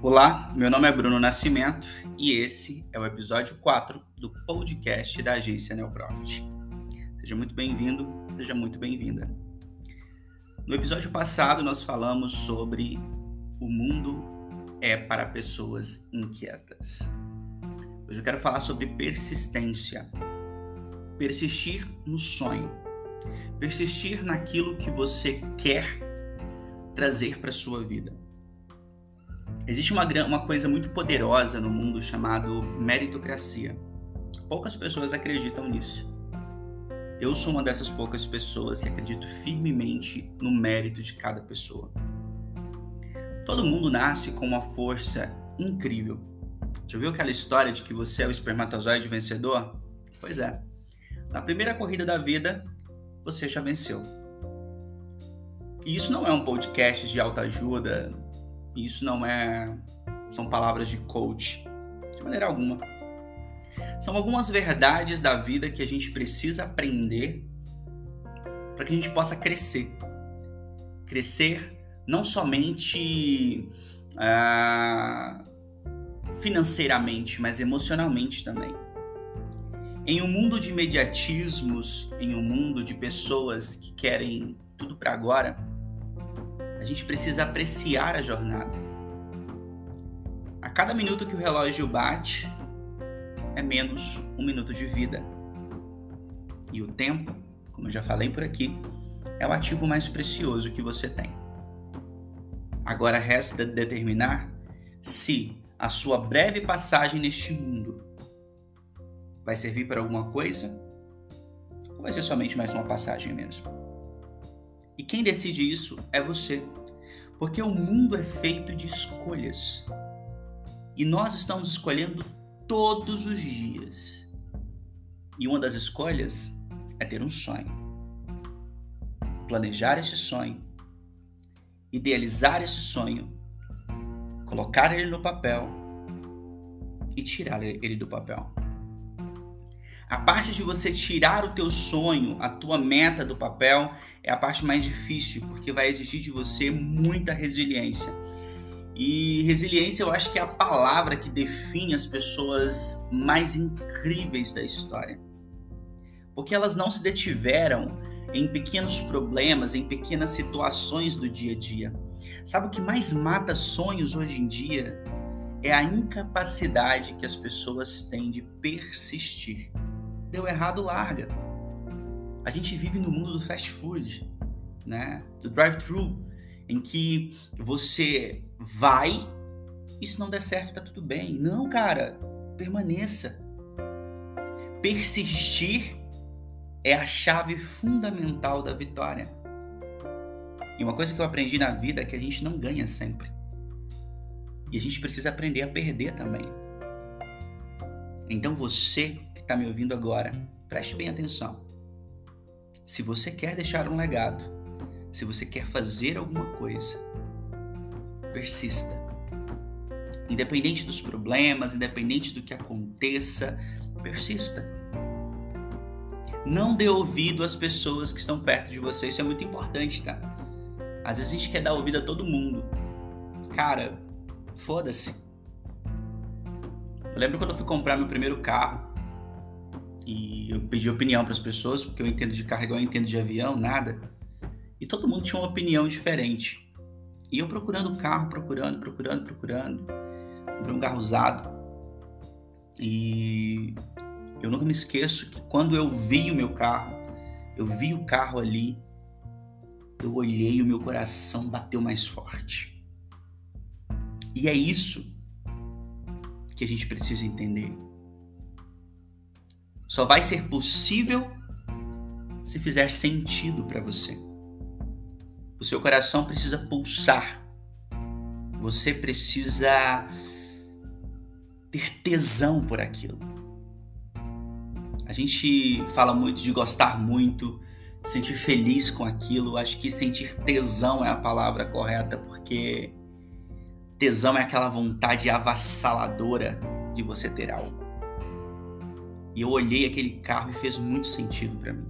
Olá, meu nome é Bruno Nascimento e esse é o episódio 4 do podcast da agência Neoprofit. Seja muito bem-vindo, seja muito bem-vinda. No episódio passado, nós falamos sobre o mundo é para pessoas inquietas. Hoje eu quero falar sobre persistência. Persistir no sonho. Persistir naquilo que você quer trazer para sua vida. Existe uma, uma coisa muito poderosa no mundo chamado meritocracia. Poucas pessoas acreditam nisso. Eu sou uma dessas poucas pessoas que acredito firmemente no mérito de cada pessoa. Todo mundo nasce com uma força incrível. Já viu aquela história de que você é o espermatozoide vencedor? Pois é. Na primeira corrida da vida, você já venceu. E isso não é um podcast de autoajuda, isso não é são palavras de coach de maneira alguma. São algumas verdades da vida que a gente precisa aprender para que a gente possa crescer. Crescer não somente ah, financeiramente, mas emocionalmente também. Em um mundo de imediatismos, em um mundo de pessoas que querem tudo para agora, a gente precisa apreciar a jornada. A cada minuto que o relógio bate, é menos um minuto de vida. E o tempo, como eu já falei por aqui, é o ativo mais precioso que você tem. Agora resta determinar se a sua breve passagem neste mundo vai servir para alguma coisa ou vai ser somente mais uma passagem mesmo. E quem decide isso é você, porque o mundo é feito de escolhas e nós estamos escolhendo todos os dias. E uma das escolhas é ter um sonho. Planejar esse sonho, idealizar esse sonho, colocar ele no papel e tirar ele do papel. A parte de você tirar o teu sonho, a tua meta do papel, é a parte mais difícil, porque vai exigir de você muita resiliência e resiliência eu acho que é a palavra que define as pessoas mais incríveis da história. Porque elas não se detiveram em pequenos problemas, em pequenas situações do dia a dia. Sabe o que mais mata sonhos hoje em dia? É a incapacidade que as pessoas têm de persistir. Deu errado, larga. A gente vive no mundo do fast food, né? Do drive-thru em que você vai e se não der certo tá tudo bem. Não, cara, permaneça. Persistir é a chave fundamental da vitória. E uma coisa que eu aprendi na vida é que a gente não ganha sempre. E a gente precisa aprender a perder também. Então você está me ouvindo agora, preste bem atenção. Se você quer deixar um legado, se você quer fazer alguma coisa, persista. Independente dos problemas, independente do que aconteça, persista. Não dê ouvido às pessoas que estão perto de você, isso é muito importante, tá? Às vezes a gente quer dar ouvido a todo mundo. Cara, foda-se. Eu lembro quando eu fui comprar meu primeiro carro e eu pedi opinião para as pessoas, porque eu entendo de carro igual eu entendo de avião, nada. E todo mundo tinha uma opinião diferente. E eu procurando o carro, procurando, procurando, procurando. Comprei um carro usado. E eu nunca me esqueço que quando eu vi o meu carro, eu vi o carro ali, eu olhei e o meu coração bateu mais forte. E é isso que a gente precisa entender. Só vai ser possível se fizer sentido para você. O seu coração precisa pulsar. Você precisa ter tesão por aquilo. A gente fala muito de gostar muito, sentir feliz com aquilo. Acho que sentir tesão é a palavra correta, porque tesão é aquela vontade avassaladora de você ter algo. E eu olhei aquele carro e fez muito sentido para mim.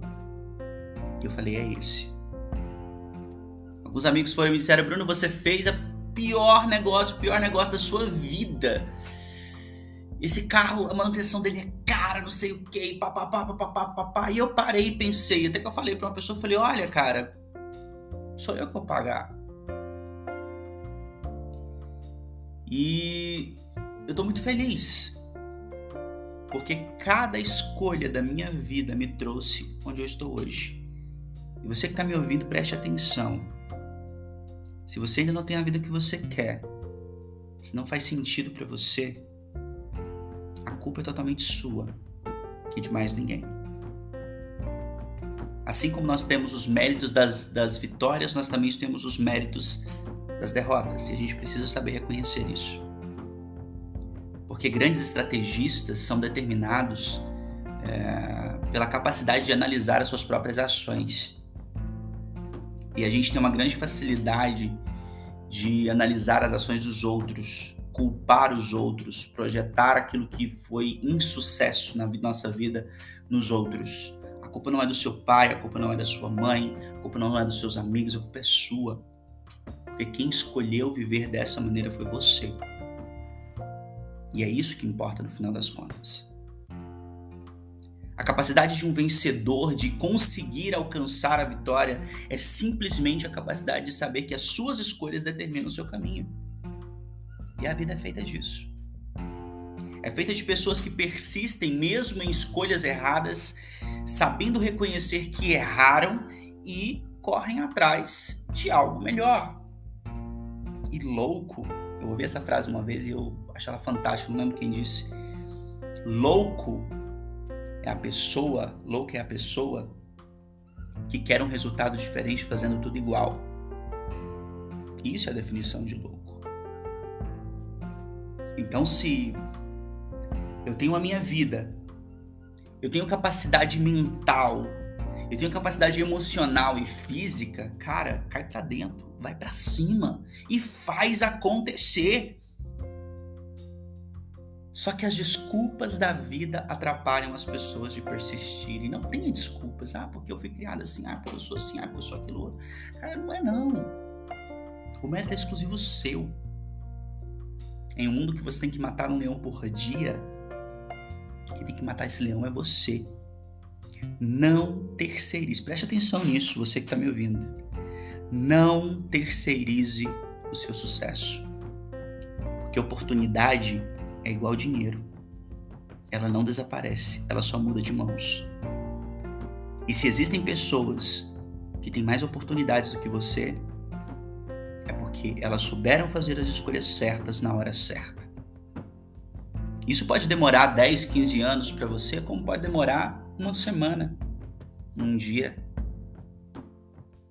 E eu falei, é esse. Alguns amigos foram e me disseram, Bruno, você fez a pior negócio, o pior negócio da sua vida. Esse carro, a manutenção dele é cara, não sei o que, papapá, papapá, papapá. E eu parei e pensei, até que eu falei para uma pessoa, falei, olha, cara, sou eu que vou pagar. E eu tô muito feliz. Porque cada escolha da minha vida me trouxe onde eu estou hoje. E você que está me ouvindo, preste atenção. Se você ainda não tem a vida que você quer, se não faz sentido para você, a culpa é totalmente sua e de mais ninguém. Assim como nós temos os méritos das, das vitórias, nós também temos os méritos das derrotas. E a gente precisa saber reconhecer isso. Porque grandes estrategistas são determinados é, pela capacidade de analisar as suas próprias ações. E a gente tem uma grande facilidade de analisar as ações dos outros, culpar os outros, projetar aquilo que foi insucesso na nossa vida nos outros. A culpa não é do seu pai, a culpa não é da sua mãe, a culpa não é dos seus amigos, a culpa é sua. Porque quem escolheu viver dessa maneira foi você. E é isso que importa no final das contas. A capacidade de um vencedor de conseguir alcançar a vitória é simplesmente a capacidade de saber que as suas escolhas determinam o seu caminho. E a vida é feita disso. É feita de pessoas que persistem mesmo em escolhas erradas, sabendo reconhecer que erraram e correm atrás de algo melhor. E louco, eu ouvi essa frase uma vez e eu achei ela fantástica, não lembro quem disse. Louco é a pessoa, louco é a pessoa que quer um resultado diferente fazendo tudo igual. Isso é a definição de louco. Então, se eu tenho a minha vida, eu tenho capacidade mental, eu tenho capacidade emocional e física, cara, cai para dentro, vai para cima e faz acontecer. Só que as desculpas da vida atrapalham as pessoas de persistirem. Não tenha desculpas. Ah, porque eu fui criado assim. Ah, porque eu sou assim. Ah, porque eu sou aquilo outro. Cara, não é não. O mérito é exclusivo seu em um mundo que você tem que matar um leão por dia, quem tem que matar esse leão é você. Não terceirize. Preste atenção nisso, você que está me ouvindo. Não terceirize o seu sucesso. Porque oportunidade é igual dinheiro. Ela não desaparece, ela só muda de mãos. E se existem pessoas que têm mais oportunidades do que você, porque elas souberam fazer as escolhas certas na hora certa. Isso pode demorar 10, 15 anos para você, como pode demorar uma semana, um dia.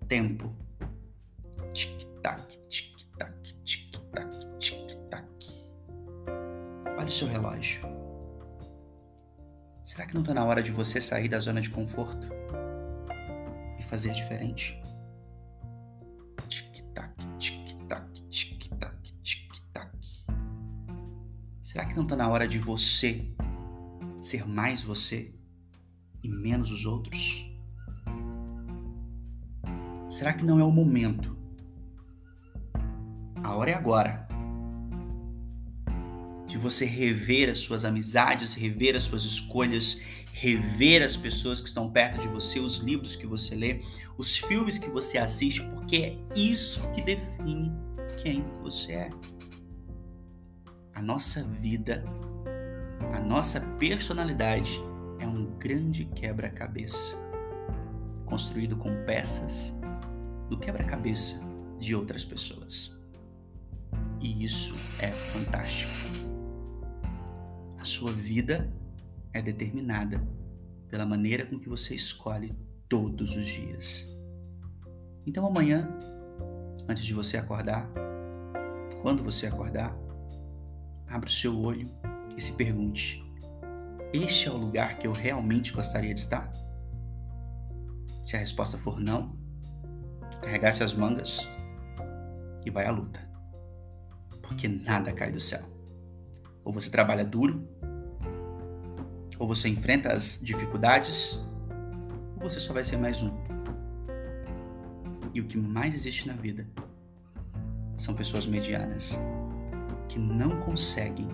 Tempo. Tic-tac, tic-tac, Olha o seu relógio. Será que não está na hora de você sair da zona de conforto e fazer diferente? Será que não está na hora de você ser mais você e menos os outros? Será que não é o momento? A hora é agora. De você rever as suas amizades, rever as suas escolhas, rever as pessoas que estão perto de você, os livros que você lê, os filmes que você assiste, porque é isso que define quem você é a nossa vida, a nossa personalidade é um grande quebra-cabeça, construído com peças do quebra-cabeça de outras pessoas. E isso é fantástico. A sua vida é determinada pela maneira com que você escolhe todos os dias. Então amanhã, antes de você acordar, quando você acordar, abra o seu olho e se pergunte: Este é o lugar que eu realmente gostaria de estar? Se a resposta for não, arregace as mangas e vai à luta. Porque nada cai do céu. Ou você trabalha duro, ou você enfrenta as dificuldades, ou você só vai ser mais um. E o que mais existe na vida são pessoas medianas que não conseguem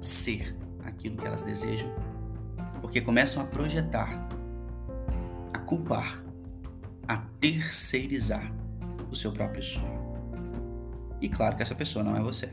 ser aquilo que elas desejam, porque começam a projetar, a culpar, a terceirizar o seu próprio sonho. E claro que essa pessoa não é você.